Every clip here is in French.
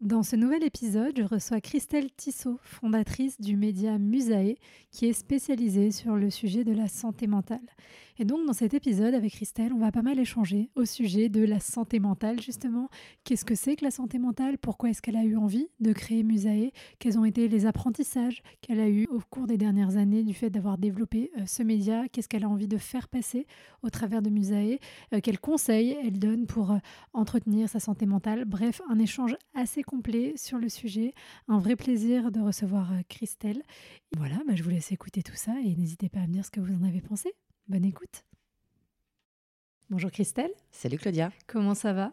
Dans ce nouvel épisode, je reçois Christelle Tissot, fondatrice du média Musae, qui est spécialisée sur le sujet de la santé mentale. Et donc, dans cet épisode, avec Christelle, on va pas mal échanger au sujet de la santé mentale, justement. Qu'est-ce que c'est que la santé mentale? Pourquoi est-ce qu'elle a eu envie de créer Musae? Quels ont été les apprentissages qu'elle a eus au cours des dernières années du fait d'avoir développé euh, ce média? Qu'est-ce qu'elle a envie de faire passer au travers de Musae? Euh, Quels conseils elle donne pour euh, entretenir sa santé mentale? Bref, un échange assez complet sur le sujet. Un vrai plaisir de recevoir Christelle. Voilà, bah, je vous laisse écouter tout ça et n'hésitez pas à me dire ce que vous en avez pensé. Bonne écoute. Bonjour Christelle. Salut Claudia. Comment ça va?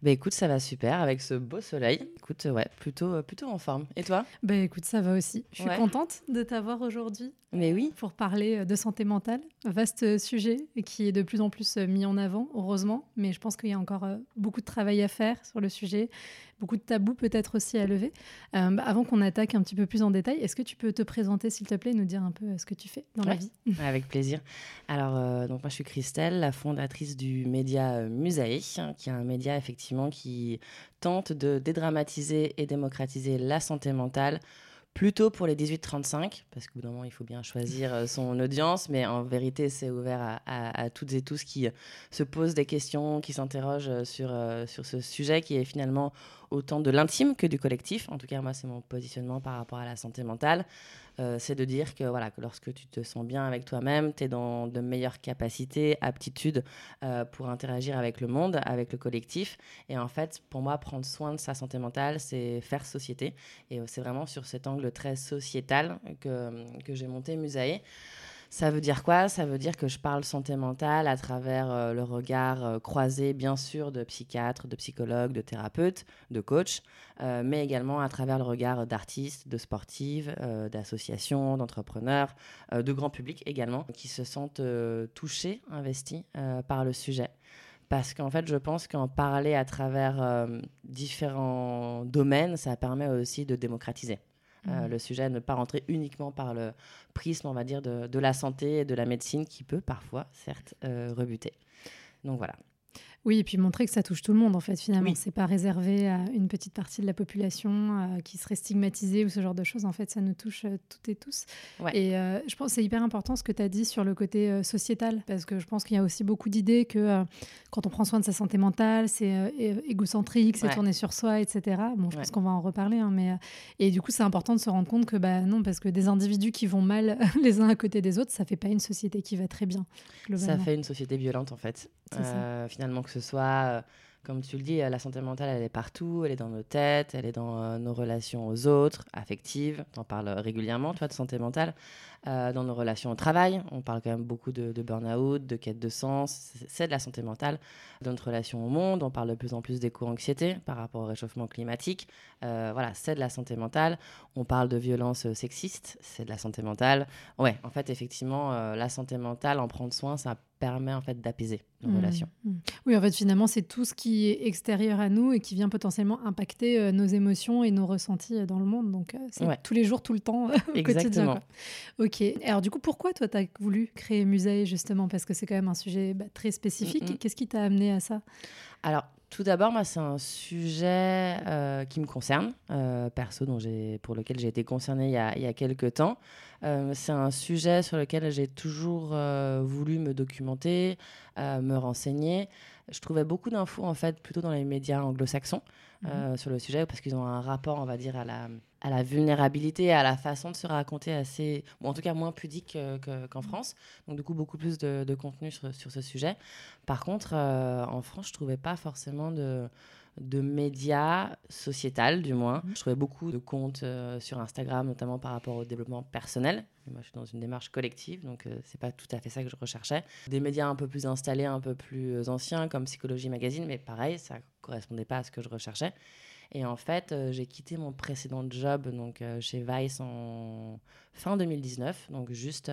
Bah écoute, ça va super avec ce beau soleil. Écoute, ouais, plutôt, euh, plutôt en forme. Et toi? Bah écoute, ça va aussi. Je suis contente de t'avoir aujourd'hui. Mais oui. Pour parler euh, de santé mentale. Vaste sujet qui est de plus en plus euh, mis en avant, heureusement. Mais je pense qu'il y a encore beaucoup de travail à faire sur le sujet beaucoup de tabous peut-être aussi à lever. Euh, bah, avant qu'on attaque un petit peu plus en détail, est-ce que tu peux te présenter s'il te plaît et nous dire un peu euh, ce que tu fais dans la vie? Avec plaisir. Alors, euh, donc moi je suis Christelle, la fondatrice du média Musae, qui est un média effectivement qui tente de dédramatiser et démocratiser la santé mentale plutôt pour les 18-35, parce qu'au bout d'un moment, il faut bien choisir euh, son audience, mais en vérité, c'est ouvert à, toutes et tous qui se posent des questions, qui s'interrogent euh, sur, euh, sur ce sujet qui est finalement autant de l'intime que du collectif. En tout cas, moi, c'est mon positionnement par rapport à la santé mentale. Euh, c'est de dire que, voilà, que lorsque tu te sens bien avec toi-même, tu es dans de meilleures capacités, aptitudes euh, pour interagir avec le monde, avec le collectif. Et en fait, pour moi, prendre soin de sa santé mentale, c'est faire société. Et c'est vraiment sur cet angle très sociétal que, que j'ai monté Musae. Ça veut dire quoi? Ça veut dire que je parle santé mentale à travers euh, le regard euh, croisé, bien sûr, de psychiatres, de psychologues, de thérapeutes, de coachs, euh, mais également à travers le regard d'artistes, de sportives, d'associations, d'entrepreneurs, de grand public également, qui se sentent touchés, investis par le sujet parce qu'en fait, je pense qu'en parler à travers différents domaines, ça permet aussi de démocratiser. Euh, mm. le sujet, ne pas rentrer uniquement par le prisme, on va dire, de, la santé et de la médecine qui peut parfois, certes, euh, rebuter. Donc voilà. Oui, et puis montrer que ça touche tout le monde, en fait, finalement. C'est pas réservé à une petite partie de la population euh, qui serait stigmatisée ou ce genre de choses. En fait, ça nous touche euh, toutes et tous. Et euh, je pense que c'est hyper important ce que tu as dit sur le côté sociétal, parce que je pense qu'il y a aussi beaucoup d'idées que quand on prend soin de sa santé mentale, c'est égocentrique, c'est tourné sur soi, etc. Bon, je pense qu'on va en reparler, hein, mais et du coup, c'est important de se rendre compte que bah non, parce que des individus qui vont mal les uns à côté des autres, ça fait pas une société qui va très bien. Ça fait une société violente, en fait. Finalement, que ce soit, euh, comme tu le dis, la santé mentale, elle est partout, elle est dans nos têtes, elle est dans euh, nos relations aux autres, affectives, on en parles régulièrement, toi, de santé mentale, euh, dans nos relations au travail, on parle quand même beaucoup de, de burn-out, de quête de sens, c'est de la santé mentale, dans notre relation au monde, on parle de plus en plus d'éco-anxiété par rapport au réchauffement climatique, voilà, c'est de la santé mentale, on parle de violence sexiste, c'est de la santé mentale, ouais, en fait, effectivement, la santé mentale, en prendre soin, ça permet en fait d'apaiser nos mmh, relations. Mmh. Oui, en fait, finalement, c'est tout ce qui est extérieur à nous et qui vient potentiellement impacter euh, nos émotions et nos ressentis euh, dans le monde. Donc, euh, c'est tous les jours, tout le temps, au Exactement. quotidien. Ok. Alors, du coup, pourquoi toi, tu as voulu créer Musae, justement? Parce que c'est quand même un sujet bah, très spécifique. Mmh, Qu'est-ce qui t'a amené à ça? Alors, tout d'abord, moi, c'est un sujet qui me concerne, perso, dont pour lequel j'ai été concernée il y a, il y a quelques temps. c'est un sujet sur lequel j'ai toujours voulu me documenter, me renseigner. Je trouvais beaucoup d'infos en fait plutôt dans les médias anglo-saxons mhm. sur le sujet parce qu'ils ont un rapport, on va dire, à la, à la vulnérabilité, à la façon de se raconter assez, ou en tout cas moins pudique qu'en France. Donc du coup beaucoup plus de, contenu sur, sur, ce sujet. Par contre, en France, je trouvais pas forcément de de médias sociétal du moins. Mhm. Je trouvais beaucoup de comptes euh, sur Instagram, notamment par rapport au développement personnel. moi, je suis dans une démarche collective, donc euh, c'est pas tout à fait ça que je recherchais. Des médias un peu plus installés, un peu plus euh, anciens, comme Psychologie Magazine, mais pareil, ça correspondait pas à ce que je recherchais. Et en fait, j'ai quitté mon précédent job donc chez Vice en fin 2019, donc juste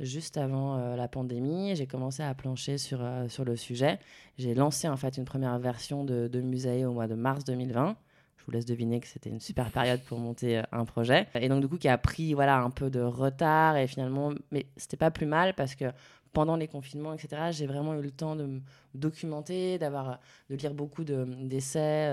juste avant euh, la pandémie. J'ai commencé à plancher sur, euh, sur le sujet. J'ai lancé en fait une première version de, de Musae au mois de mars 2020 je vous laisse deviner que c'était une super période pour monter euh, un projet. Et donc, du coup, qui a pris voilà, un peu de retard. Et finalement, mais c'était pas plus mal parce que pendant les confinements, etc., j'ai vraiment eu le temps de me documenter, d'avoir, de lire beaucoup d'essais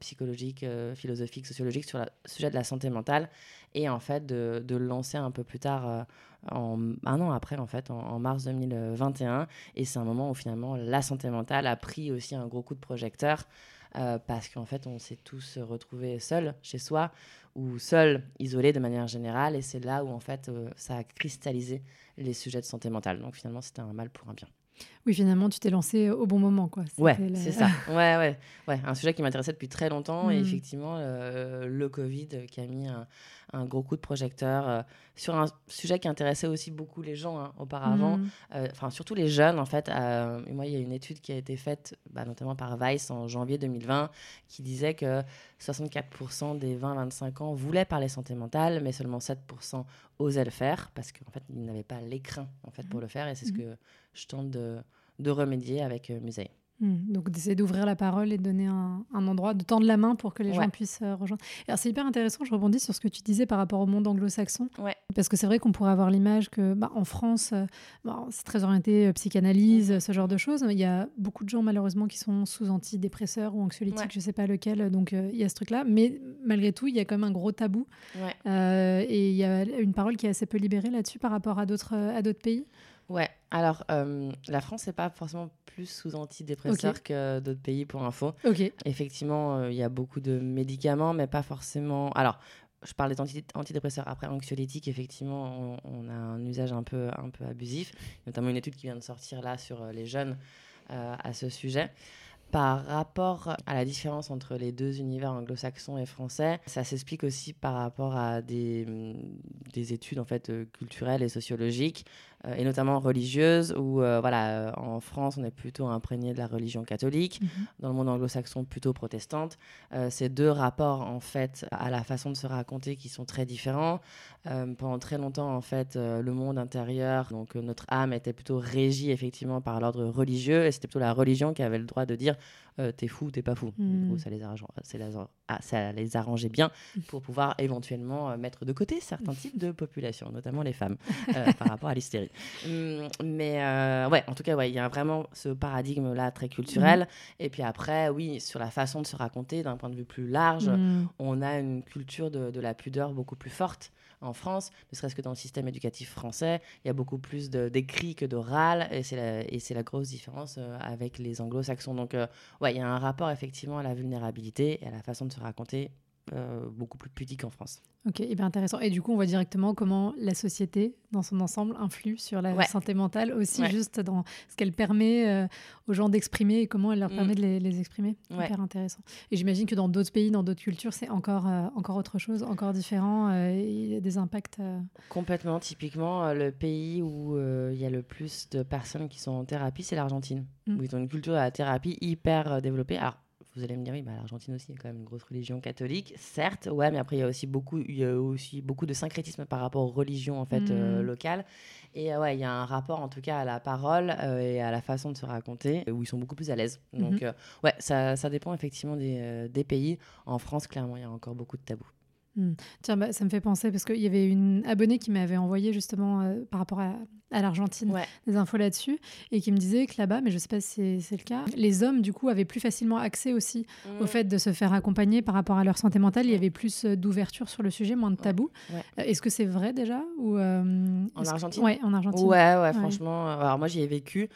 psychologiques, philosophiques, sociologiques sur le sujet de la santé mentale. Et en fait, de, de le lancer un peu plus tard en, un an après, en fait, en, mars 2021. Et c'est un moment où finalement la santé mentale a pris aussi un gros coup de projecteur. Euh, parce qu'en fait, on s'est tous retrouvés seuls chez soi ou seuls, isolés de manière générale. Et c'est là où, en fait, euh, ça a cristallisé les sujets de santé mentale. Donc finalement, c'était un mal pour un bien. Oui, finalement, tu t'es lancé au bon moment, quoi. Ouais, c'est ça. Ouais, ouais, ouais. Un sujet qui m'intéressait depuis très longtemps. Et mm. effectivement, euh, le Covid qui a mis un, un gros coup de projecteur euh, sur un sujet qui intéressait aussi beaucoup les gens hein, auparavant, mm. euh, enfin surtout les jeunes en fait. Euh, moi, il y a une étude qui a été faite bah, notamment par Vice en janvier 2020 qui disait que 64% des 20-25 ans voulaient parler santé mentale, mais seulement 7% osaient le faire parce qu'en fait, ils n'avaient pas l'écrin en fait, pour mm. le faire et c'est ce que je tente de, de remédier avec Musée. Hmm, donc d'essayer d'ouvrir la parole et de donner un, endroit, de tendre la main pour que les gens puissent euh, rejoindre. Alors c'est hyper intéressant, je rebondis sur ce que tu disais par rapport au monde anglo-saxon. Parce que c'est vrai qu'on pourrait avoir l'image que bah, en France, euh, c'est très orienté euh, psychanalyse, ce genre de choses. Il y a beaucoup de gens malheureusement qui sont sous antidépresseurs ou anxiolytiques, je ne sais pas lequel, donc il y a ce truc-là. Mais malgré tout, il y a quand même un gros tabou. et il y a une parole qui est assez peu libérée là-dessus par rapport à d'autres pays. Ouais, alors euh, la France n'est pas forcément plus sous antidépresseurs que d'autres pays pour info. Ok. Effectivement, euh, il y a beaucoup de médicaments, mais pas forcément. Alors, je parle des antidépresseurs. Après, anxiolytiques, effectivement, on, a un usage un peu, un peu abusif. Notamment une étude qui vient de sortir là sur euh, les jeunes à ce sujet. Par rapport à la différence entre les deux univers anglo-saxons et français, ça s'explique aussi par rapport à des, des études en fait culturelles et sociologiques et notamment religieuse, où euh, voilà, euh, en France, on est plutôt imprégné de la religion catholique, mhm. dans le monde anglo-saxon, plutôt protestante. ces deux rapports, en fait, à la façon de se raconter qui sont très différents. pendant très longtemps, en fait, le monde intérieur, donc notre âme était plutôt régie effectivement par l'ordre religieux, et c'était plutôt la religion qui avait le droit de dire euh, t'es fou, t'es pas fou. Hmm. ça, les ah, ça les arrangeait bien pour pouvoir éventuellement euh, mettre de côté certains types de populations, notamment les femmes, euh, par rapport à l'hystérie. Hum, mais ouais, en tout cas, il y a vraiment ce paradigme-là très culturel. Hmm. Et puis après, oui, sur la façon de se raconter d'un point de vue plus large, hmm. on a une culture de, de la pudeur beaucoup plus forte en France, ne serait-ce que dans le système éducatif français, il y a beaucoup plus d'écrits que d'oral, et c'est la, la, grosse différence euh, avec les anglo-saxons. Donc, euh, ouais, il y a un rapport effectivement à la vulnérabilité et à la façon de se raconter euh, beaucoup plus pudique en France. Ok, hyper intéressant. Et du coup, on voit directement comment la société, dans son ensemble, influe sur la santé mentale, aussi juste dans ce qu'elle permet euh, aux gens d'exprimer et comment elle leur permet mm. de les, exprimer. Hyper intéressant. Et j'imagine que dans d'autres pays, dans d'autres cultures, c'est encore, euh, encore autre chose, encore différent. il y a des impacts. Complètement. Typiquement, le pays où il y a le plus de personnes qui sont en thérapie, c'est l'Argentine, mm. où ils ont une culture de la thérapie hyper développée. Alors, vous allez me dire, oui, bah, l'Argentine aussi, il y a quand même une grosse religion catholique, certes, ouais, mais après, il y a aussi beaucoup, il y a aussi beaucoup de syncrétisme par rapport aux religions en fait, euh, mmh. locales. Et euh, ouais, il y a un rapport en tout cas à la parole euh, et à la façon de se raconter où ils sont beaucoup plus à l'aise. Mmh. Donc, ouais, ça, ça, dépend effectivement des, des, pays. En France, clairement, il y a encore beaucoup de tabous. Hmm. Tiens, bah, ça me fait penser parce qu'il y avait une abonnée qui m'avait envoyé justement euh, par rapport à, à l'Argentine des infos là-dessus et qui me disait que là-bas, mais je sais pas si c'est le cas, les hommes du coup avaient plus facilement accès aussi au fait de se faire accompagner par rapport à leur santé mentale. Il y avait plus euh, d'ouverture sur le sujet, moins de tabous. Euh, est-ce que c'est vrai déjà ou En Argentine? Ouais, en Argentine. Ouais, ouais, franchement. Alors moi j'y ai vécu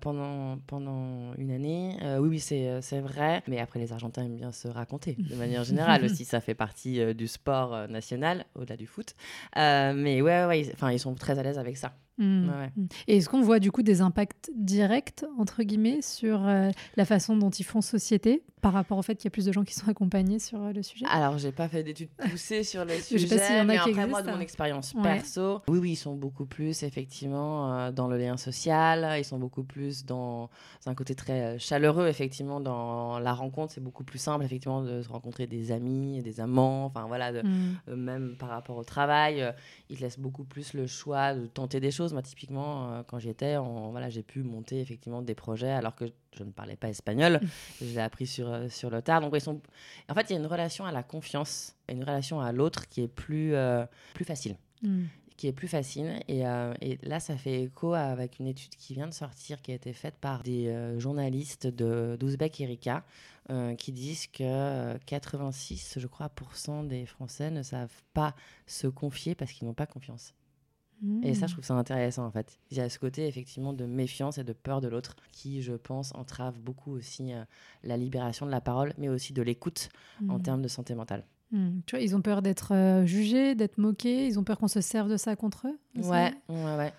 pendant, pendant une année. oui, oui, c'est vrai. Mais après, les Argentins aiment bien se raconter de manière générale aussi. Ça fait partie du sport euh, national, au-delà du foot. Euh, mais ouais, ouais, ils sont très à l'aise avec ça. Hmm. Hmm. Et est-ce qu'on voit du coup des impacts directs, entre guillemets, sur euh, la façon dont ils font société par rapport au fait qu'il y a plus de gens qui sont accompagnés sur euh, le sujet? Alors, j'ai pas fait d'études poussées sur le sujet, sais pas y en a mais après, moi, de mon expérience perso, oui, oui, ils sont beaucoup plus, effectivement, euh, dans le lien social, ils sont beaucoup plus dans un côté très chaleureux, effectivement, dans la rencontre, c'est beaucoup plus simple, effectivement, de se rencontrer des amis, des amants, enfin, voilà, de, hmm. même par rapport au travail, ils laissent beaucoup plus le choix de tenter des choses moi, typiquement, euh, quand j'y étais, voilà, j'ai pu monter effectivement des projets alors que je ne parlais pas espagnol. je l'ai appris sur, euh, sur le tard. Donc, ils sont... En fait, il y a une relation à la confiance, une relation à l'autre qui est plus, euh, plus facile. Mm. qui est plus facile. Et, et, là, ça fait écho avec une étude qui vient de sortir, qui a été faite par des journalistes de d'Ouzbek Erika, qui disent que 86, je crois, des Français ne savent pas se confier parce qu'ils n'ont pas confiance. Et ça, je hmm. trouve ça intéressant en fait. Il y a ce côté effectivement de méfiance et de peur de l'autre qui, je pense, entrave beaucoup aussi euh, la libération de la parole, mais aussi de l'écoute en hmm. termes de santé mentale. Hmm. Tu vois, ils ont peur d'être euh, jugés, d'être moqués, ils ont peur qu'on se serve de ça contre eux Ouais, ouais, ouais.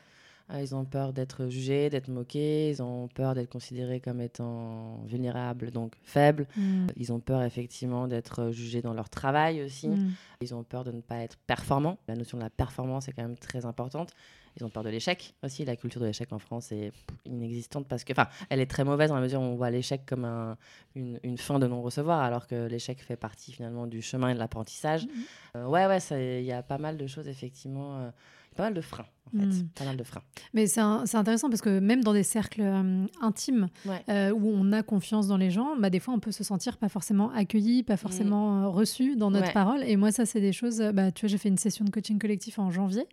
Euh, ils ont peur d'être jugés, d'être moqués, ils ont peur d'être considérés comme étant vulnérables, donc faibles. Mm. Ils ont peur effectivement d'être jugés dans leur travail aussi. Mm. Ils ont peur de ne pas être performants. La notion de la performance est quand même très importante. Ils ont peur de l'échec aussi. La culture de l'échec en France est inexistante parce que, enfin, elle est très mauvaise dans la mesure où on voit l'échec comme un, une, fin de non-recevoir, alors que l'échec fait partie finalement du chemin et de l'apprentissage. Mm. Euh, ouais, ouais, il y a pas mal de choses effectivement. Euh, pas mal de freins, en fait. Hmm. Pas mal de freins. Mais c'est intéressant parce que même dans des cercles euh, intimes euh, où on a confiance dans les gens, bah, des fois, on peut se sentir pas forcément accueilli, pas forcément hmm. euh, reçu dans notre parole. Et moi, ça, c'est des choses. Bah, tu vois, j'ai fait une session de coaching collectif en janvier.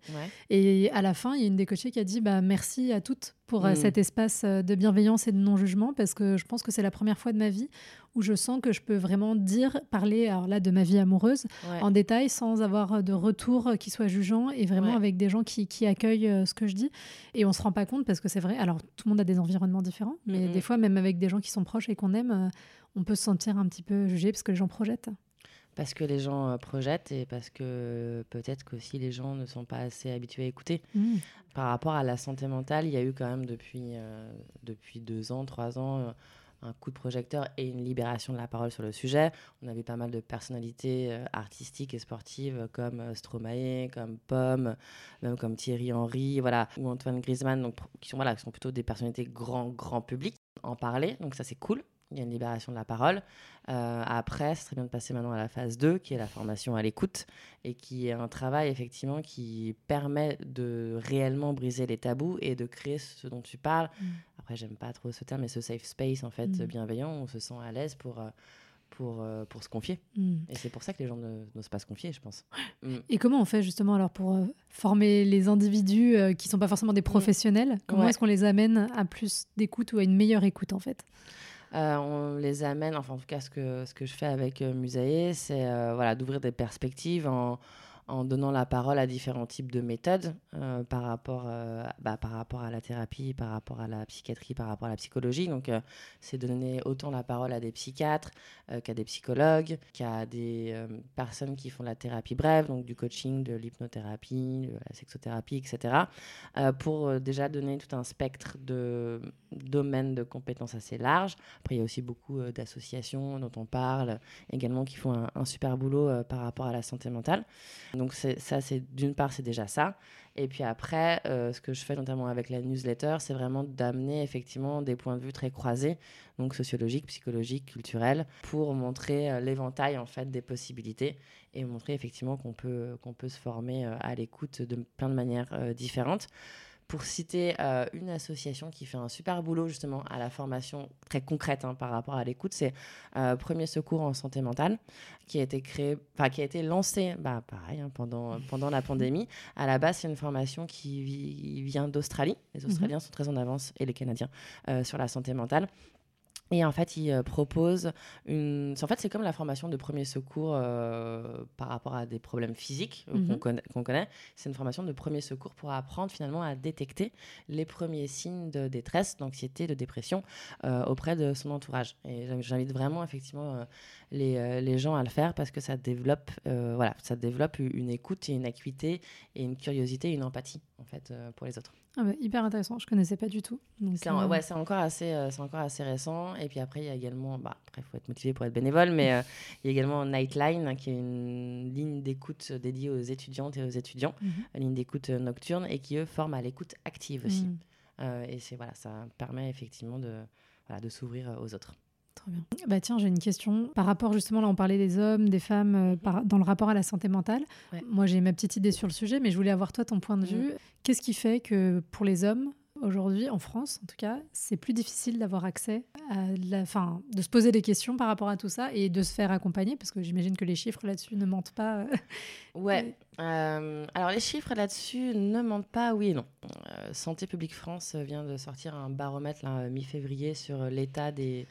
Et à la fin, il y a une des coachées qui a dit bah, merci à toutes pour hmm. cet espace de bienveillance et de non-jugement parce que je pense que c'est la première fois de ma vie où je sens que je peux vraiment dire, parler alors là de ma vie amoureuse en détail sans avoir de retour qui soit jugeant et vraiment avec des gens qui, qui, accueillent euh, ce que je dis. Et on se rend pas compte parce que c'est vrai, alors tout le monde a des environnements différents, mais des fois même avec des gens qui sont proches et qu'on aime, euh, on peut se sentir un petit peu jugé parce que les gens projettent. Parce que les gens euh, projettent et parce que peut-être qu'aussi les gens ne sont pas assez habitués à écouter. Mmh. Par rapport à la santé mentale, il y a eu quand même depuis, depuis deux ans, trois ans, un coup de projecteur et une libération de la parole sur le sujet. On avait pas mal de personnalités euh, artistiques et sportives comme euh, Stromae, comme Pomme, même comme Thierry Henry, voilà, ou Antoine Griezmann, donc, qui sont voilà, qui sont plutôt des personnalités grand grand public en parler. Donc ça c'est cool. Il y a une libération de la parole. Euh, après, ce serait bien de passer maintenant à la phase 2, qui est la formation à l'écoute, et qui est un travail effectivement qui permet de réellement briser les tabous et de créer ce dont tu parles. Mm. Après, j'aime pas trop ce terme, mais ce safe space en fait mm. bienveillant, on se sent à l'aise pour. Euh, pour, euh, pour se confier. Mm. Et c'est pour ça que les gens n'osent pas se confier, je pense. Et comment on fait justement alors pour former les individus qui sont pas forcément des professionnels? Comment est-ce qu'on les amène à plus d'écoute ou à une meilleure écoute en fait? Euh, on les amène, enfin en tout cas ce que, ce que je fais avec euh, Musae, c'est euh, voilà, d'ouvrir des perspectives en, en donnant la parole à différents types de méthodes euh, par, rapport, euh, bah, par rapport à la thérapie, par rapport à la psychiatrie, par rapport à la psychologie. Donc, euh, c'est donner autant la parole à des psychiatres qu'à des psychologues, qu'à des personnes qui font la thérapie brève, donc du coaching, de l'hypnothérapie, de la sexothérapie, etc. pour déjà donner tout un spectre de domaines de compétences assez large. Après, il y a aussi beaucoup d'associations dont on parle, également qui font un, un super boulot par rapport à la santé mentale. Donc ça, c'est d'une part, c'est déjà ça. Et puis après, euh, ce que je fais notamment avec la newsletter, c'est vraiment d'amener effectivement des points de vue très croisés, donc sociologiques, psychologiques, culturels, pour montrer euh, l'éventail en fait des possibilités et montrer effectivement qu'on peut qu'on peut se former euh, à l'écoute de plein de manières différentes pour citer euh, une association qui fait un super boulot justement à la formation très concrète hein, par rapport à l'écoute, c'est euh, Premier Secours en santé mentale, qui a été créé, qui a été lancé, bah pareil, hein, pendant pendant la pandémie. À la base, c'est une formation qui vient d'Australie. Les mhm. Australiens sont très en avance et les Canadiens euh, sur la santé mentale. Et en fait, il euh, propose une. En fait, c'est comme la formation de premier secours euh, par rapport à des problèmes physiques euh, mhm. qu'on connaît. C'est une formation de premier secours pour apprendre finalement à détecter les premiers signes de détresse, d'anxiété, de dépression auprès de son entourage. Et j'invite vraiment effectivement les, les, gens à le faire parce que ça développe, voilà, ça développe une écoute et une acuité et une curiosité, une empathie en fait pour les autres. Ah bah, hyper intéressant, je connaissais pas du tout. C'est ouais, encore, assez, c'est encore assez récent. Et puis après, il y a également, bah, après, il faut être motivé pour être bénévole, mais euh, il y a également Nightline, hein, qui est une ligne d'écoute dédiée aux étudiantes et aux étudiants, mhm. une ligne d'écoute nocturne, et qui, eux, forment à l'écoute active aussi. Mhm. et c'est, voilà, ça permet effectivement de, voilà, de s'ouvrir aux autres. Trop bien. Bah tiens, j'ai une question. Par rapport justement, là on parlait des hommes, des femmes, euh, par, dans le rapport à la santé mentale. Moi j'ai ma petite idée sur le sujet, mais je voulais avoir toi ton point de vue. Qu'est-ce qui fait que pour les hommes, aujourd'hui, en France en tout cas, c'est plus difficile d'avoir accès à la, fin, de se poser des questions par rapport à tout ça et de se faire accompagner, parce que j'imagine que les chiffres là-dessus ne mentent pas. Euh. ouais. Euh, alors les chiffres là-dessus ne mentent pas, oui et non. Santé publique France vient de sortir un baromètre mi-février sur l'état des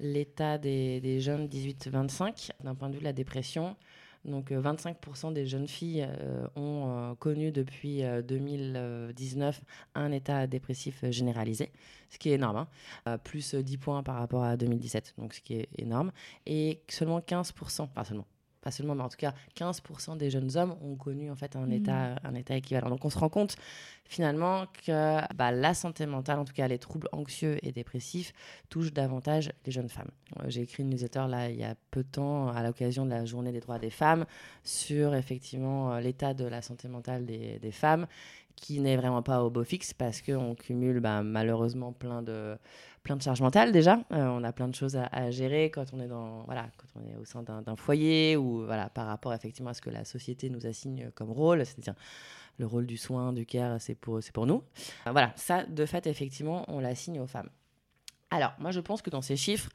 l'état des, jeunes 18-25 d'un point de vue de la dépression. Donc 25% euh, des jeunes filles euh, ont euh, connu depuis 2019 un état dépressif généralisé, ce qui est énorme, hein. plus 10 points par rapport à 2017, donc ce qui est énorme. Et seulement 15%, enfin seulement, pas seulement, mais en tout cas 15% des jeunes hommes ont connu en fait un, mmh. état, un état équivalent. Donc on se rend compte finalement que bah, la santé mentale, en tout cas les troubles anxieux et dépressifs, touchent davantage les jeunes femmes. Euh, j'ai écrit une newsletter là il y a peu de temps à l'occasion de la journée des droits des femmes sur effectivement euh, l'état de la santé mentale des, des femmes qui n'est vraiment pas au beau fixe parce qu'on cumule bah, malheureusement plein de, plein de charges mentales déjà. Euh, on a plein de choses à, gérer quand on est, dans, voilà, quand on est au sein d'un foyer ou voilà, par rapport effectivement à ce que la société nous assigne comme rôle, c'est-à-dire le rôle du soin, du care, c'est pour, pour nous. Euh, voilà, ça, de fait, effectivement, on l'assigne aux femmes. Alors, moi, je pense que dans ces chiffres,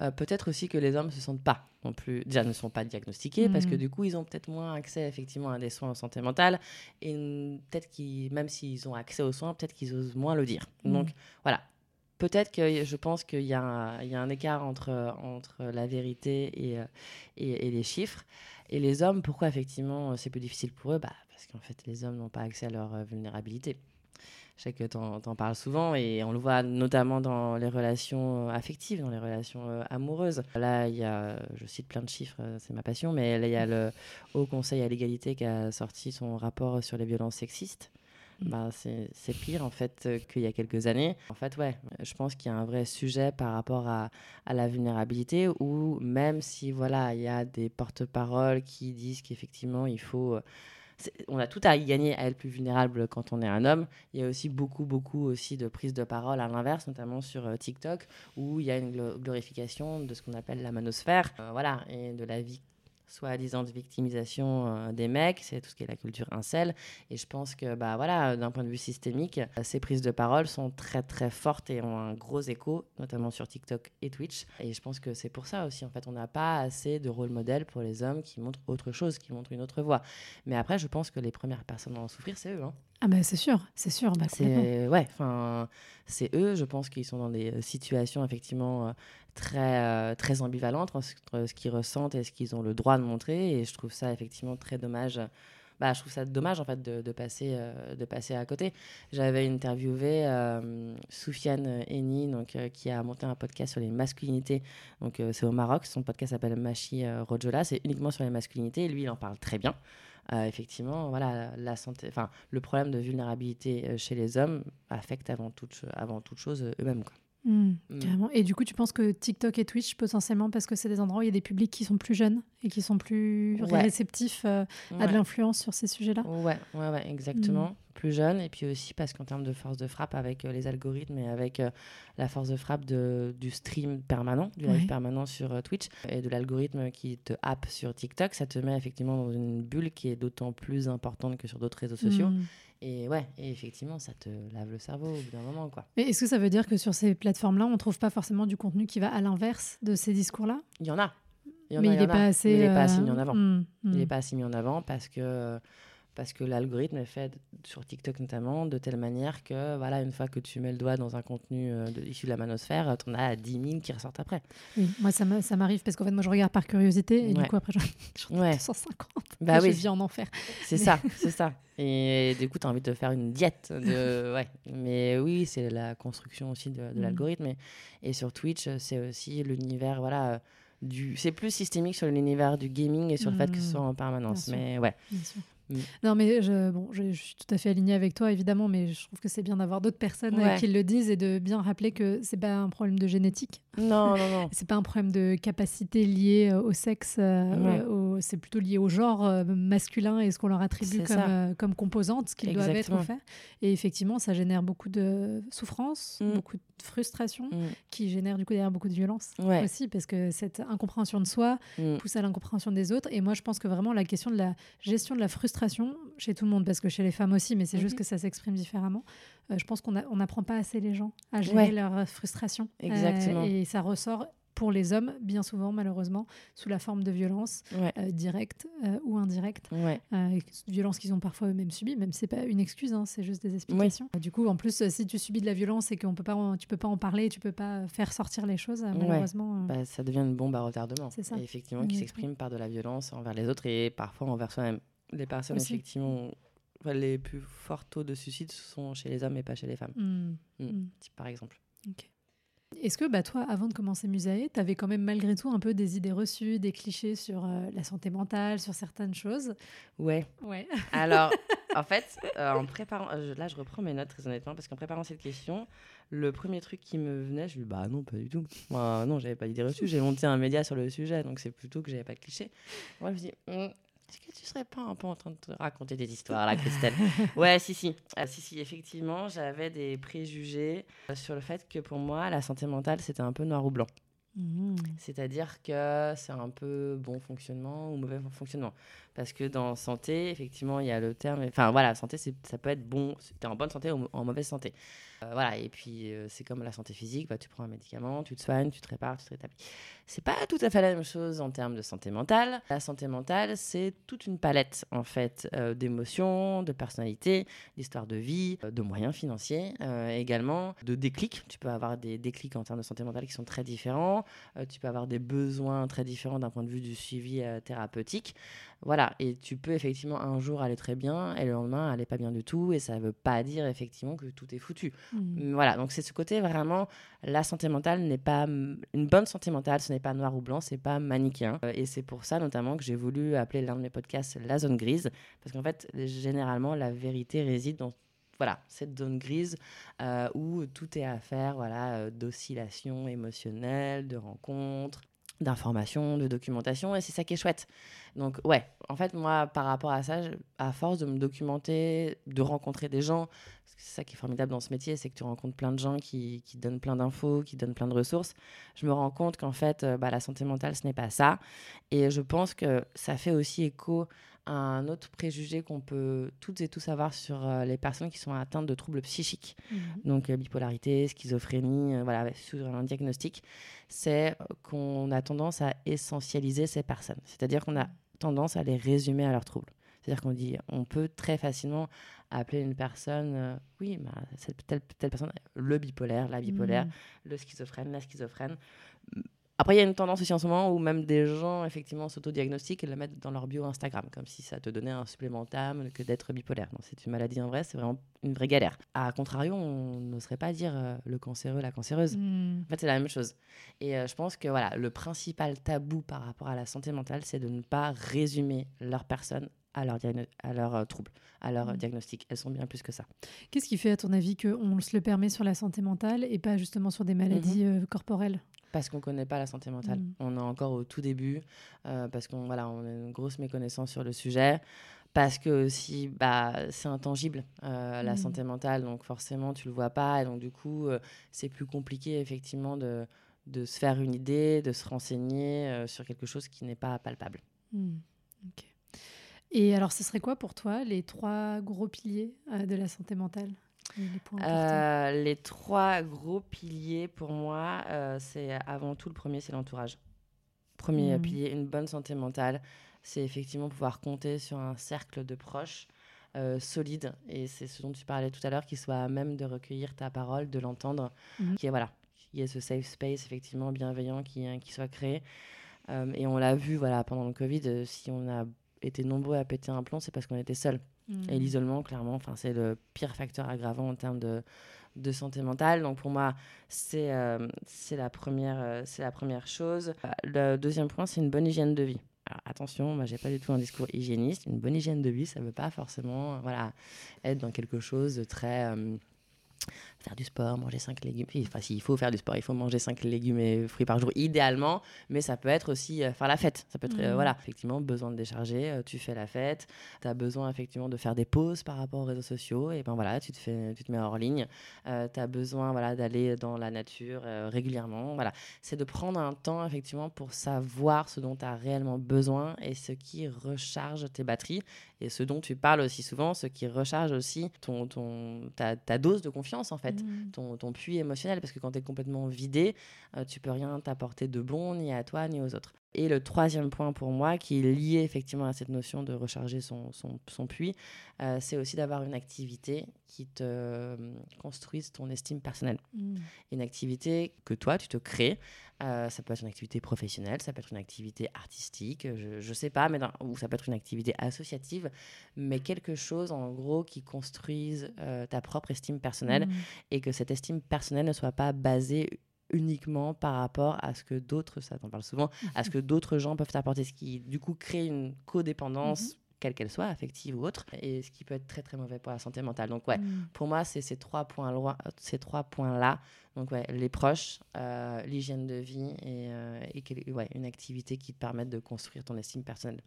euh, peut-être aussi que les hommes ne se sentent pas non plus, déjà ne sont pas diagnostiqués parce que mmh. du coup, ils ont peut-être moins accès effectivement à des soins en santé mentale et peut-être qu'ils, même s'ils ont accès aux soins, peut-être qu'ils osent moins le dire. Mmh. Donc voilà, peut-être que je pense qu'il y, a un écart entre, entre la vérité euh, et, et, les chiffres. Et les hommes, pourquoi effectivement c'est plus difficile pour eux? Bah, Parce qu'en fait, les hommes n'ont pas accès à leur euh, vulnérabilité. Je sais que tu en, parles souvent et on le voit notamment dans les relations euh, affectives, dans les relations amoureuses. Là, il y a, je cite plein de chiffres, c'est ma passion, mais là, il y a le Haut Conseil à l'égalité qui a sorti son rapport sur les violences sexistes. Bah, c'est pire en fait euh, qu'il y a quelques années. En fait, ouais, je pense qu'il y a un vrai sujet par rapport à, à la vulnérabilité où même si voilà, il y a des porte-paroles qui disent qu'effectivement il faut euh, on a tout à y gagner à être plus vulnérable quand on est un homme. Il y a aussi beaucoup, beaucoup aussi de prises de parole à l'inverse, notamment sur euh, TikTok, où il y a une glorification de ce qu'on appelle la manosphère, voilà, et de la vie soi-disant de victimisation euh, des mecs, c'est tout ce qui est la culture incel. Et je pense que, bah voilà, d'un point de vue systémique, euh, ces prises de parole sont très très fortes et ont un gros écho, notamment sur TikTok et Twitch. Et je pense que c'est pour ça aussi, en fait, on n'a pas assez de rôle modèle pour les hommes qui montrent autre chose, qui montrent une autre voie. Mais après, je pense que les premières personnes à en souffrir, c'est eux. Hein. Ah ben c'est sûr, c'est sûr. Bah, c'est ouais, enfin c'est eux. Je pense qu'ils sont dans des euh, situations effectivement euh, très euh, très ambivalentes entre ce qu'ils ressentent et ce qu'ils ont le droit de montrer. Et je trouve ça effectivement très dommage. Bah, je trouve ça dommage en fait de, de passer de passer à côté. J'avais interviewé Soufiane Eni donc qui a monté un podcast sur les masculinités. Donc c'est au Maroc. Son podcast s'appelle Machi Rojola. C'est uniquement sur les masculinités. Et lui il en parle très bien. Euh, effectivement, voilà, la santé, enfin, le problème de vulnérabilité euh, chez les hommes affecte avant toute, avant toute chose euh, eux-mêmes. Mmh, mmh. Et du coup, tu penses que TikTok et Twitch, potentiellement, parce que c'est des endroits où il y a des publics qui sont plus jeunes et qui sont plus réceptifs à de l'influence sur ces sujets-là? Ouais, ouais, ouais exactement. Mmh plus jeunes, et puis aussi parce qu'en termes de force de frappe, avec euh, les algorithmes et avec euh, la force de frappe de, du stream permanent, du live permanent sur euh, Twitch, et de l'algorithme qui te happe sur TikTok, ça te met effectivement dans une bulle qui est d'autant plus importante que sur d'autres réseaux sociaux. Hmm. Et ouais, et effectivement, ça te lave le cerveau au bout d'un moment, quoi. Mais est-ce que ça veut dire que sur ces plateformes-là, on trouve pas forcément du contenu qui va à l'inverse de ces discours-là? Il y en a. Il y en Mais a, il n'est pas assez. Il pas euh, mis en avant. hmm, Il hmm. n'est pas assez mis en avant parce que, parce que l'algorithme est fait sur TikTok notamment de telle manière que voilà, une fois que tu mets le doigt dans un contenu euh, de, issu de la manosphère, tu en as 10 000 qui ressortent après. Oui, moi ça m'a- ça m'arrive parce qu'en fait moi je regarde par curiosité et du coup après j'en ai Ouais. 250. Bah et oui. Je vis en enfer. C'est ça, c'est ça. Et du coup, tu as envie de faire une diète. De... Ouais. Mais oui, c'est la construction aussi de, de Mhm. l'algorithme. Et, et sur Twitch, c'est aussi l'univers, voilà. euh, Du... C'est plus systémique sur l'univers du gaming et sur le fait que ce Mhm. soit en permanence. Mais ouais. Bien sûr. Mm. Non, mais je, bon, je, je suis tout à fait alignée avec toi, évidemment, mais je trouve que c'est bien d'avoir d'autres personnes euh, Ouais. qui le disent et de bien rappeler que c'est pas un problème de génétique, Non, non, non. c'est pas un problème de capacité liée euh, au sexe, euh, Ouais. c'est plutôt lié au genre euh, masculin et ce qu'on leur attribue comme, euh, composante, ce qu'ils doivent être ou faire. Et effectivement, ça génère beaucoup de souffrance, Mm. beaucoup de frustration, Mm. qui génère du coup derrière beaucoup de violence Ouais. aussi, parce que cette incompréhension de soi, pousse à l'incompréhension des autres. Et moi, je pense que vraiment la question de la gestion de la frustration chez tout le monde, parce que chez les femmes aussi, mais c'est juste Mhm. que ça s'exprime différemment. euh, je pense qu'on n'apprend pas assez les gens à gérer Ouais. leur euh, frustration. Euh, Exactement. et ça ressort pour les hommes, bien souvent, malheureusement, sous la forme de violences Ouais. euh, directes euh, ou indirectes. Ouais. Euh, et violences qu'ils ont parfois eux-mêmes subies, même si c'est pas une excuse, hein, c'est juste des explications. Du coup, en plus, si tu subis de la violence et qu'on peut pas, en- tu peux pas en parler, tu peux pas faire sortir les choses, malheureusement. Bah, ça devient une bombe à retardement. C'est ça. Et effectivement, qui s'exprime par de la violence envers les autres et parfois envers soi-même. Les personnes, Aussi. effectivement, enfin, les plus forts taux de suicide sont chez les hommes et pas chez les femmes, hmm, Mm. hmm. par exemple. Est-ce que bah, toi, avant de commencer Musae, tu avais quand même malgré tout un peu des idées reçues, des clichés sur euh, la santé mentale, sur certaines choses? Ouais. Ouais. Alors, en fait, euh, en préparant, euh, là, je reprends mes notes très honnêtement parce qu'en préparant cette question, le premier truc qui me venait, je me dis bah non, pas du tout. Moi, non, j'avais pas d'idée reçue. J'ai monté un média sur le sujet, donc c'est plutôt que j'avais pas de clichés. Moi, je me dis, est-ce que tu serais pas un peu en train de te raconter des histoires là, Christelle? Ouais, si, si. Ah, si, si, effectivement, j'avais des préjugés euh, sur le fait que pour moi, la santé mentale, c'était un peu noir ou blanc. Mhm. C'est-à-dire que c'est un peu bon fonctionnement ou mauvais fonctionnement. Parce que dans santé, effectivement, il y a le terme. Enfin, voilà, santé, ça peut être bon. Tu es en bonne santé ou en mauvaise santé. Euh, voilà, et puis euh, c'est comme la santé physique. Bah, tu prends un médicament, tu te soignes, tu te répares, tu te rétablis. C'est pas tout à fait la même chose en termes de santé mentale. La santé mentale, c'est toute une palette, en fait, euh, d'émotions, de personnalités, d'histoires de vie, de moyens financiers également, de déclics. Tu peux avoir des déclics en termes de santé mentale qui sont très différents. Tu peux avoir des besoins très différents d'un point de vue du suivi thérapeutique. Voilà, et tu peux effectivement un jour aller très bien et le lendemain aller pas bien du tout, et ça ne veut pas dire effectivement que tout est foutu. Mhm. Voilà, donc c'est ce côté vraiment, la santé mentale n'est pas une bonne santé mentale, ce n'est pas noir ou blanc, c'est pas manichéen. Euh, Et c'est pour ça notamment que j'ai voulu appeler l'un de mes podcasts la zone grise, parce qu'en fait, généralement, la vérité réside dans voilà, cette zone grise euh, où tout est à faire, voilà, euh, d'oscillation émotionnelle, de rencontres, d'informations, de documentation, et c'est ça qui est chouette. Donc ouais, en fait, moi, par rapport à ça, à force de me documenter, de rencontrer des gens, c'est ça qui est formidable dans ce métier, c'est que tu rencontres plein de gens qui, qui donnent plein d'infos, qui donnent plein de ressources. Je me rends compte qu'en fait, euh, bah, la santé mentale, ce n'est pas ça. Et je pense que ça fait aussi écho un autre préjugé qu'on peut toutes et tous avoir sur euh, les personnes qui sont atteintes de troubles psychiques Mhm. donc euh, bipolarité, schizophrénie, euh, voilà, sur un diagnostic, c'est qu'on a tendance à essentialiser ces personnes. C'est-à-dire qu'on a tendance à les résumer à leurs troubles. C'est-à-dire qu'on dit, on peut très facilement appeler une personne, euh, oui, bah, cette telle, telle personne, le bipolaire, la bipolaire, Mhm. le schizophrène, la schizophrène. Après, il y a une tendance aussi en ce moment où même des gens, effectivement, s'autodiagnostiquent et le mettent dans leur bio Instagram, comme si ça te donnait un supplémentaire que d'être bipolaire. Non, c'est une maladie en vrai, c'est vraiment une vraie galère. À contrario, on n'oserait pas dire euh, le cancéreux, la cancéreuse. Mhm. En fait, c'est la même chose. Et euh, je pense que voilà, le principal tabou par rapport à la santé mentale, c'est de ne pas résumer leur personne à leur, à leur euh, trouble, à leur Mhm. diagnostic. Elles sont bien plus que ça. Qu'est-ce qui fait, à ton avis, qu'on se le permet sur la santé mentale et pas justement sur des maladies euh, corporelles? Parce qu'on ne connaît pas la santé mentale. Mhm. On est encore au tout début, euh, parce qu'on voilà, on a une grosse méconnaissance sur le sujet. Parce que aussi, bah, c'est intangible, euh, la Mhm. santé mentale, donc forcément, tu le vois pas. Et donc, du coup, euh, c'est plus compliqué, effectivement, de, de se faire une idée, de se renseigner sur quelque chose qui n'est pas palpable. Ok. Et alors, ce serait quoi pour toi les trois gros piliers de la santé mentale? Les, les, trois gros piliers pour moi, c'est avant tout le premier, c'est l'entourage. Premier mmh. pilier, une bonne santé mentale, c'est effectivement pouvoir compter sur un cercle de proches euh, solide. Et c'est ce dont tu parlais tout à l'heure, qui soit à même de recueillir ta parole, de l'entendre, mmh. qui est voilà, qui est ce safe space effectivement bienveillant qui, hein, qui soit créé. Euh, et on l'a vu voilà pendant le Covid, euh, si on a été nombreux à péter un plomb, c'est parce qu'on était seuls. Mmh. Et l'isolement, clairement, c'est le pire facteur aggravant en termes de de santé mentale. Donc pour moi, c'est c'est la, première, c'est la première chose. Le deuxième point, c'est une bonne hygiène de vie attention, moi j'ai pas du tout un discours hygiéniste. Une bonne hygiène de vie, ça ne veut pas forcément voilà, être dans quelque chose de très euh, faire du sport, manger 5 légumes. Enfin, s'il faut faire du sport, il faut manger 5 légumes et fruits par jour, idéalement. Mais ça peut être aussi euh, faire la fête. Ça peut être, euh, mmh. voilà, effectivement, besoin de décharger, euh, tu fais la fête. Tu as besoin, effectivement, de faire des pauses par rapport aux réseaux sociaux. Et ben voilà, tu te, fais, tu te mets hors ligne. tu as besoin, voilà, d'aller dans la nature régulièrement. Voilà. C'est de prendre un temps, effectivement, pour savoir ce dont tu as réellement besoin et ce qui recharge tes batteries. Et ce dont tu parles aussi souvent, ce qui recharge aussi ton, ton, ta, ta dose de confiance, en fait. Mm. ton, ton, puits émotionnel, parce que quand tu es complètement vidé, euh, tu peux rien t'apporter de bon, ni à toi, ni aux autres. Et le troisième point pour moi, qui est lié effectivement à cette notion de recharger son, son, son puits, euh, c'est aussi d'avoir une activité qui te euh, construise ton estime personnelle. Mm. Une activité que toi, tu te crées. ça peut être une activité professionnelle, ça peut être une activité artistique, je ne sais pas, mais ou ça peut être une activité associative, mais quelque chose en gros qui construise ta propre estime personnelle mm. et que cette estime personnelle ne soit pas basée uniquement par rapport à ce que d'autres, ça t'en parle souvent, à ce que d'autres gens peuvent t'apporter, ce qui du coup crée une codépendance. Mhm. quelle qu'elle soit, affective ou autre, et ce qui peut être très très mauvais pour la santé mentale. Donc ouais, mm. pour moi, c'est ces trois points ces trois points-là. Donc ouais, les proches, euh, l'hygiène de vie et, euh, et ouais, une activité qui te permette de construire ton estime personnelle.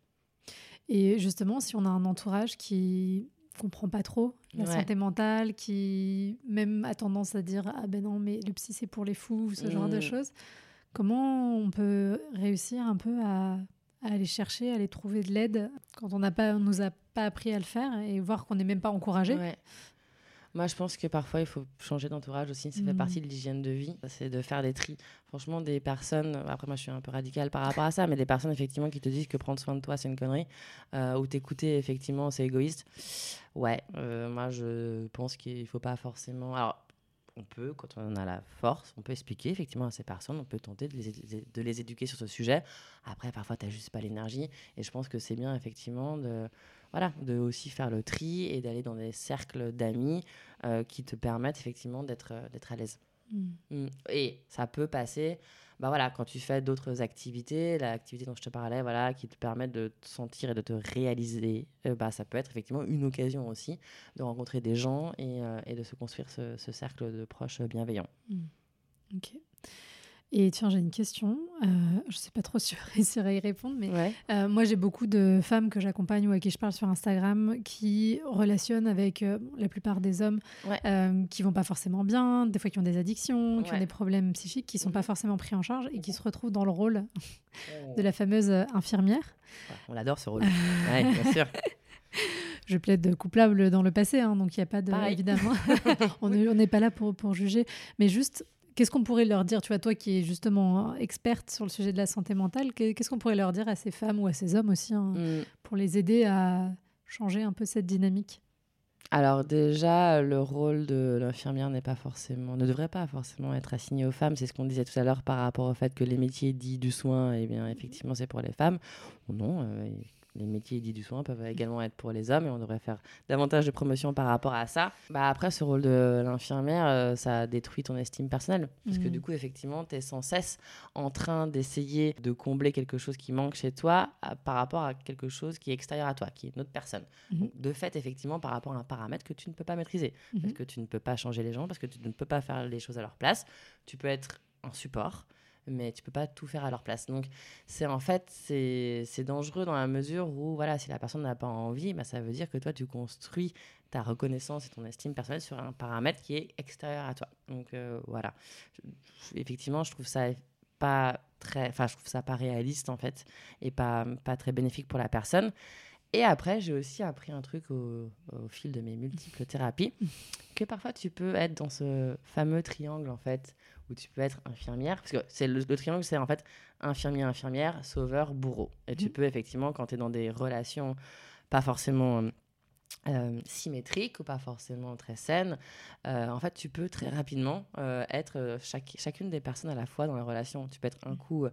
Et justement, si on a un entourage qui comprend pas trop la santé mentale, qui même a tendance à dire ah ben non mais le psy c'est pour les fous, ce genre de mm. choses. Comment on peut réussir un peu à, aller chercher, à aller trouver de l'aide quand on n'a pas, on nous a pas appris à le faire et voir qu'on n'est même pas encouragé? Moi, je pense que parfois, il faut changer d'entourage aussi. Ça fait mm. partie de l'hygiène de vie. C'est de faire des tris. Franchement, des personnes, après, moi, je suis un peu radicale par rapport à ça, mais des personnes, effectivement, qui te disent que prendre soin de toi, c'est une connerie, euh, ou t'écouter, effectivement, c'est égoïste. Ouais, euh, moi, je pense qu'il ne faut pas forcément. Alors, on peut, quand on a la force, on peut expliquer effectivement à ces personnes, on peut tenter de les, de les éduquer sur ce sujet. Après, parfois, tu n'as juste pas l'énergie. Et je pense que c'est bien, effectivement, de voilà, de aussi faire le tri et d'aller dans des cercles d'amis euh, qui te permettent effectivement d'être euh, d'être à l'aise. Mm. Mm. Et ça peut passer, bah voilà, quand tu fais d'autres activités, l'activité dont je te parlais, voilà, qui te permettent de te sentir et de te réaliser, euh, bah ça peut être effectivement une occasion aussi de rencontrer des gens et, et de se construire ce, ce, cercle de proches bienveillants. Mm. Ok. Et tiens, j'ai une question. Euh, je ne sais pas trop si je réussirai à y répondre, mais euh, moi, j'ai beaucoup de femmes que j'accompagne ou à qui je parle sur Instagram qui relationnent avec euh, la plupart des hommes qui vont pas forcément bien, des fois qui ont des addictions, qui ont des problèmes psychiques, qui sont pas mhm. forcément pris en charge et qui se retrouvent dans le rôle de la fameuse infirmière. on adore ce rôle. bien sûr. je plaide coupable dans le passé, hein, donc il n'y a pas de. Évidemment, on n'est pas là pour, pour juger. Mais juste, Qu'est-ce qu'on pourrait leur dire, tu vois, toi qui es justement experte sur le sujet de la santé mentale, qu'est-ce qu'on pourrait leur dire à ces femmes ou à ces hommes aussi hein, mm. pour les aider à changer un peu cette dynamique? Alors déjà, le rôle de l'infirmière n'est pas forcément, ne devrait pas forcément être assigné aux femmes. C'est ce qu'on disait tout à l'heure par rapport au fait que les métiers dits du soin, eh bien effectivement, c'est pour les femmes. Non, euh, les métiers dits du soin peuvent également être pour les hommes et on devrait faire davantage de promotion par rapport à ça. Bah après, ce rôle de l'infirmière, euh, ça détruit ton estime personnelle. Parce que mmh. du coup, effectivement, tu es sans cesse en train d'essayer de combler quelque chose qui manque chez toi par rapport à quelque chose qui est extérieur à toi, qui est une autre personne. Mmh. de fait, effectivement, par rapport à un paramètre que tu ne peux pas maîtriser. Mmh. Parce que tu ne peux pas changer les gens, parce que tu ne peux pas faire les choses à leur place. Tu peux être un support mais tu peux pas tout faire à leur place. Donc, c'est en fait, c'est dangereux dans la mesure où, voilà, si la personne n'a pas envie, bah, ça veut dire que toi, tu construis ta reconnaissance et ton estime personnelle sur un paramètre qui est extérieur à toi. Donc, euh, voilà. Effectivement, je trouve ça pas très, enfin, je trouve ça pas réaliste, en fait, et pas, pas très bénéfique pour la personne. Et après, j'ai aussi appris un truc au, fil de mes multiples thérapies, que parfois tu peux être dans ce fameux triangle, en fait, où tu peux être infirmière, parce que c'est le, triangle, c'est en fait infirmier, infirmière, sauveur, bourreau. Et tu mmh. peux effectivement, quand tu es dans des relations pas forcément euh, symétriques ou pas forcément très saines, euh, en fait, tu peux très rapidement euh, être chaque, chacune des personnes à la fois dans la relation. Tu peux être un coup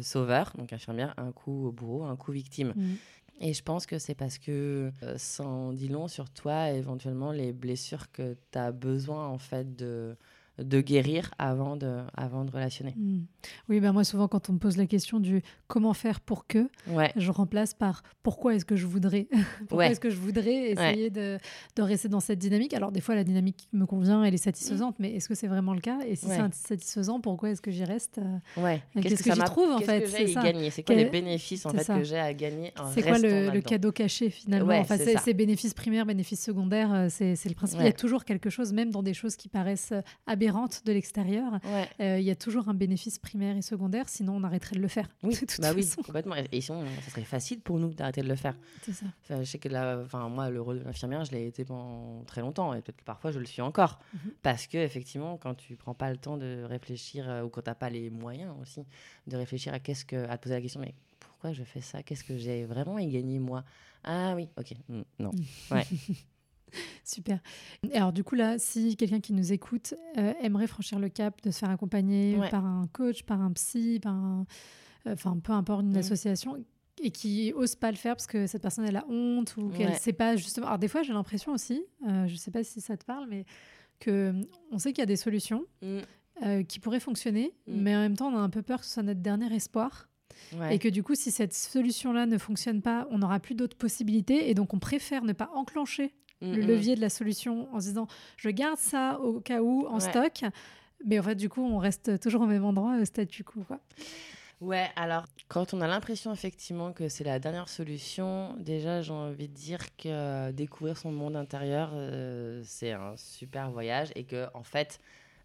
sauveur, donc infirmière, un coup bourreau, un coup victime. Mmh. Et je pense que c'est parce que ça en dit long sur toi, éventuellement, les blessures que tu as besoin, en fait, de, de guérir avant de, avant de relationner. Hmm. Oui, ben moi souvent quand on me pose la question du comment faire pour que, je remplace par pourquoi est-ce que je voudrais, pourquoi est-ce que je voudrais essayer de, de, rester dans cette dynamique. Alors des fois la dynamique me convient, elle est satisfaisante, mais est-ce que c'est vraiment le cas? Et si c'est satisfaisant, pourquoi est-ce que j'y reste euh? Qu'est-ce que, j'y trouve en fait? C'est gagner? C'est quoi les bénéfices en fait que j'ai à gagner C'est quoi le, cadeau caché finalement? Enfin, c'est bénéfices primaires, bénéfices secondaires, euh, c'est le principe. Il y a toujours quelque chose, même dans des choses qui paraissent aberrantes de l'extérieur, euh, il y a toujours un bénéfice primaire et secondaire, sinon on arrêterait de le faire. Oui, bah oui complètement. Et sinon, ça serait facile pour nous d'arrêter de le faire. C'est ça. je sais que là, enfin, moi, le rôle de l'infirmière, je l'ai été pendant très longtemps, et peut-être que parfois je le suis encore. Mhm. Parce que, effectivement, quand tu prends pas le temps de réfléchir, euh, ou quand tu n'as pas les moyens aussi de réfléchir à qu'est-ce que, à te poser la question, mais pourquoi je fais ça? Qu'est-ce que j'ai vraiment à gagner moi? Ah oui, ok, mm, non. Ouais. Super. Et alors du coup là, si quelqu'un qui nous écoute euh, aimerait franchir le cap de se faire accompagner par un coach, par un psy, par un... enfin peu importe une association et qui ose pas le faire parce que cette personne elle a honte ou qu'elle ne sait pas justement. Alors des fois j'ai l'impression aussi, euh, je sais pas si ça te parle, mais que on sait qu'il y a des solutions mm. euh, qui pourraient fonctionner, mm. mais en même temps on a un peu peur que ce soit notre dernier espoir. Et que du coup, si cette solution-là ne fonctionne pas, on n'aura plus d'autres possibilités. Et donc, on préfère ne pas enclencher le levier de la solution en se disant je garde ça au cas où en stock. Mais en fait, du coup, on reste toujours au même endroit, au statu quo. Quoi. Ouais, alors quand on a l'impression effectivement que c'est la dernière solution, déjà j'ai envie de dire que découvrir son monde intérieur, euh, c'est un super voyage et que en fait,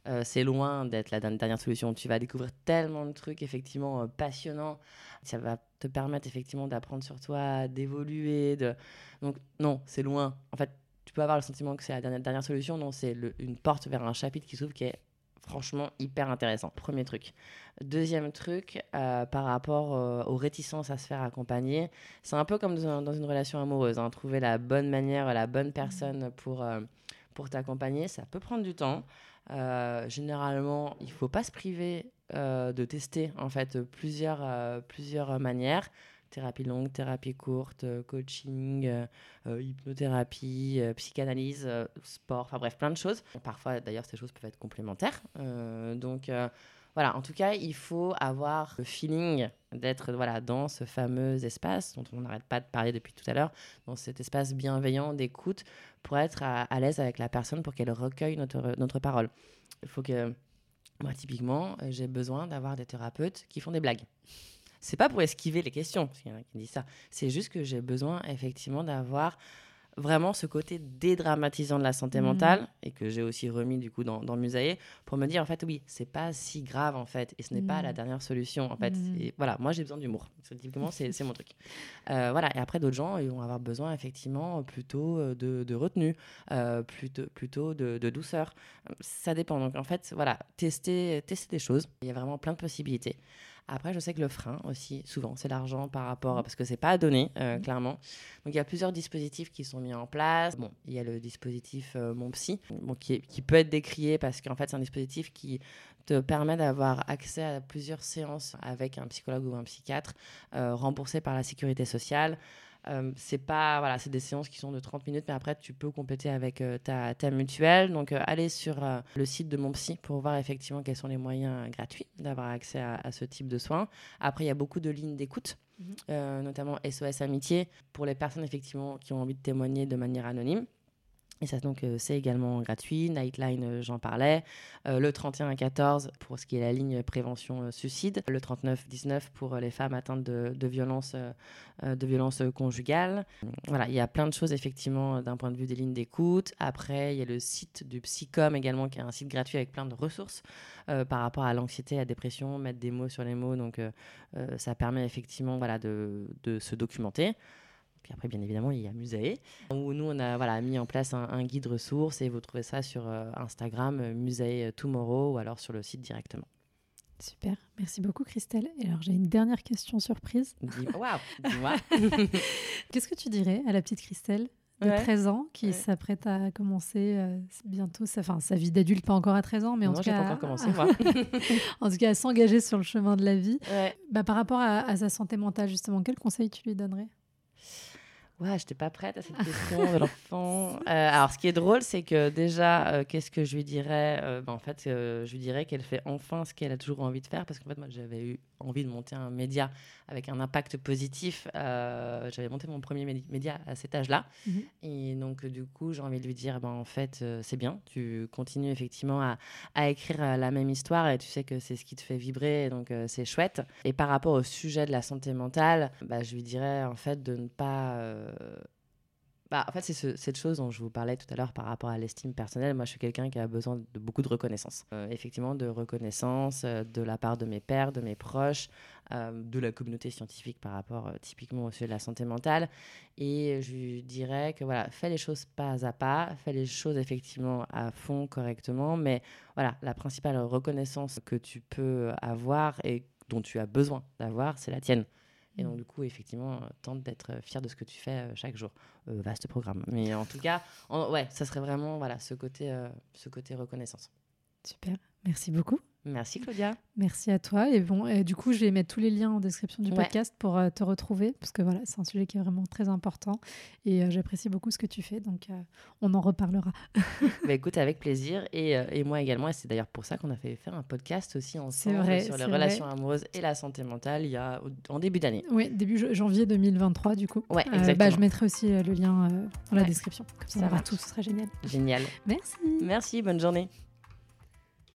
euh, c'est loin d'être la dernière solution. Tu vas découvrir tellement de trucs effectivement euh, passionnants. Ça va te permettre effectivement d'apprendre sur toi, d'évoluer. De... Donc non, c'est loin. En fait, tu peux avoir le sentiment que c'est la dernière, dernière solution. Non, c'est une porte vers un chapitre qui s'ouvre qui est franchement hyper intéressant. Premier truc. Deuxième truc, euh, par rapport euh, aux réticences à se faire accompagner, c'est un peu comme dans, une relation amoureuse. Hein. trouver la bonne manière, la bonne personne pour, euh, pour t'accompagner, ça peut prendre du temps. généralement, il ne faut pas se priver de tester en fait plusieurs, plusieurs manières thérapie longue, thérapie courte, euh, coaching, euh, euh, hypnothérapie, psychanalyse, sport, enfin bref, plein de choses. Parfois, d'ailleurs, ces choses peuvent être complémentaires. donc, voilà, en tout cas, il faut avoir le feeling d'être voilà, dans ce fameux espace dont on n'arrête pas de parler depuis tout à l'heure, dans cet espace bienveillant d'écoute pour être à, à l'aise avec la personne, pour qu'elle recueille notre, notre parole. Il faut que, moi, typiquement, j'ai besoin d'avoir des thérapeutes qui font des blagues. C'est pas pour esquiver les questions, parce qu'il y en a qui disent ça. C'est juste que j'ai besoin effectivement d'avoir vraiment ce côté dédramatisant de la santé mmh. mentale et que j'ai aussi remis du coup dans, dans Musae pour me dire en fait oui c'est pas si grave en fait et ce n'est pas la mmh. dernière solution en fait mmh. voilà moi j'ai besoin d'humour typiquement c'est mon truc euh, voilà et après d'autres gens ils vont avoir besoin effectivement plutôt euh, de, de retenue euh, plutôt plutôt de, de, douceur ça dépend donc en fait voilà tester tester des choses il y a vraiment plein de possibilités après, je sais que le frein aussi, souvent, c'est l'argent par rapport, parce que c'est pas à donner, euh, clairement. Donc, il y a plusieurs dispositifs qui sont mis en place. Bon, il y a le dispositif euh, Mon Psy, bon, qui, qui, peut être décrié parce qu'en fait, c'est un dispositif qui te permet d'avoir accès à plusieurs séances avec un psychologue ou un psychiatre euh, remboursé par la sécurité sociale. Euh, c'est pas voilà, c'est des séances qui sont de 30 minutes, mais après tu peux compléter avec euh, ta, ta, mutuelle. Donc euh, allez sur le site de mon psy pour voir effectivement quels sont les moyens gratuits d'avoir accès à, ce type de soins. Après, il y a beaucoup de lignes d'écoute, mhm. notamment SOS Amitié pour les personnes effectivement qui ont envie de témoigner de manière anonyme. Et ça, donc, euh, c'est également gratuit. Nightline, euh, j'en parlais. Euh, le 31-14 pour ce qui est la ligne prévention suicide. Le 39-19 pour les femmes atteintes de, de violences de violence conjugales. Voilà, il y a plein de choses, effectivement, d'un point de vue des lignes d'écoute. Après, il y a le site du Psycom également, qui est un site gratuit avec plein de ressources par rapport à l'anxiété, à la dépression, mettre des mots sur les mots. Donc, ça permet effectivement voilà, de, de se documenter Puis après, bien évidemment, il y a Musae, où nous, on a voilà, mis en place un, guide ressources et vous trouvez ça sur Instagram, Musae Tomorrow, ou alors sur le site directement. Super, merci beaucoup Christelle. Et alors j'ai une dernière question surprise. Waouh. Qu'est-ce que tu dirais à la petite Christelle de 13 ans qui s'apprête à commencer euh, bientôt sa, fin, sa vie d'adulte, pas encore à 13 ans, mais en tout cas. Pas encore commencé, moi. en tout cas, à s'engager sur le chemin de la vie. Bah, par rapport à, sa santé mentale, justement, quel conseil tu lui donnerais? Ouais, je n'étais pas prête à cette question de l'enfant. Euh, alors, ce qui est drôle, c'est que déjà, euh, qu'est-ce que je lui dirais? Ben, En fait, je lui dirais qu'elle fait enfin ce qu'elle a toujours envie de faire. Parce qu'en fait, moi, j'avais eu envie de monter un média avec un impact positif. Euh, j'avais monté mon premier média à cet âge-là. Mhm. Et donc, du coup, j'ai envie de lui dire, ben, en fait, euh, c'est bien, tu continues effectivement à, à, écrire euh, la même histoire et tu sais que c'est ce qui te fait vibrer, donc c'est chouette. Et par rapport au sujet de la santé mentale, bah, je lui dirais en fait de ne pas bah, en fait, c'est cette chose dont je vous parlais tout à l'heure par rapport à l'estime personnelle. Moi, je suis quelqu'un qui a besoin de beaucoup de reconnaissance. Euh, effectivement, de reconnaissance euh, de la part de mes pères, de mes proches, euh, de la communauté scientifique par rapport typiquement au sujet de la santé mentale. Et je dirais que voilà, fais les choses pas à pas, fais les choses effectivement à fond, correctement. Mais voilà, la principale reconnaissance que tu peux avoir et dont tu as besoin d'avoir, c'est la tienne. Et donc, mm. du coup, effectivement, euh, tente d'être euh, fier de ce que tu fais euh, chaque jour. vaste programme. Mais en tout cas, ouais, ça serait vraiment voilà, ce, côté, ce côté reconnaissance. Super. Merci beaucoup. Merci Claudia. Merci à toi. Et bon, du coup, je vais mettre tous les liens en description du podcast pour euh, te retrouver, parce que voilà, c'est un sujet qui est vraiment très important. Et euh, j'apprécie beaucoup ce que tu fais, donc euh, on en reparlera. bah, écoute, avec plaisir. Et, et moi également. Et c'est d'ailleurs pour ça qu'on a fait faire un podcast aussi ensemble vrai, sur les relations amoureuses et la santé mentale il y a, en début d'année. Oui, début janvier 2023, du coup. Ouais, exactement. Bah, je mettrai aussi le lien dans la description. Comme ça, ça, ça tout, ce sera génial. Génial. Merci. Merci, bonne journée.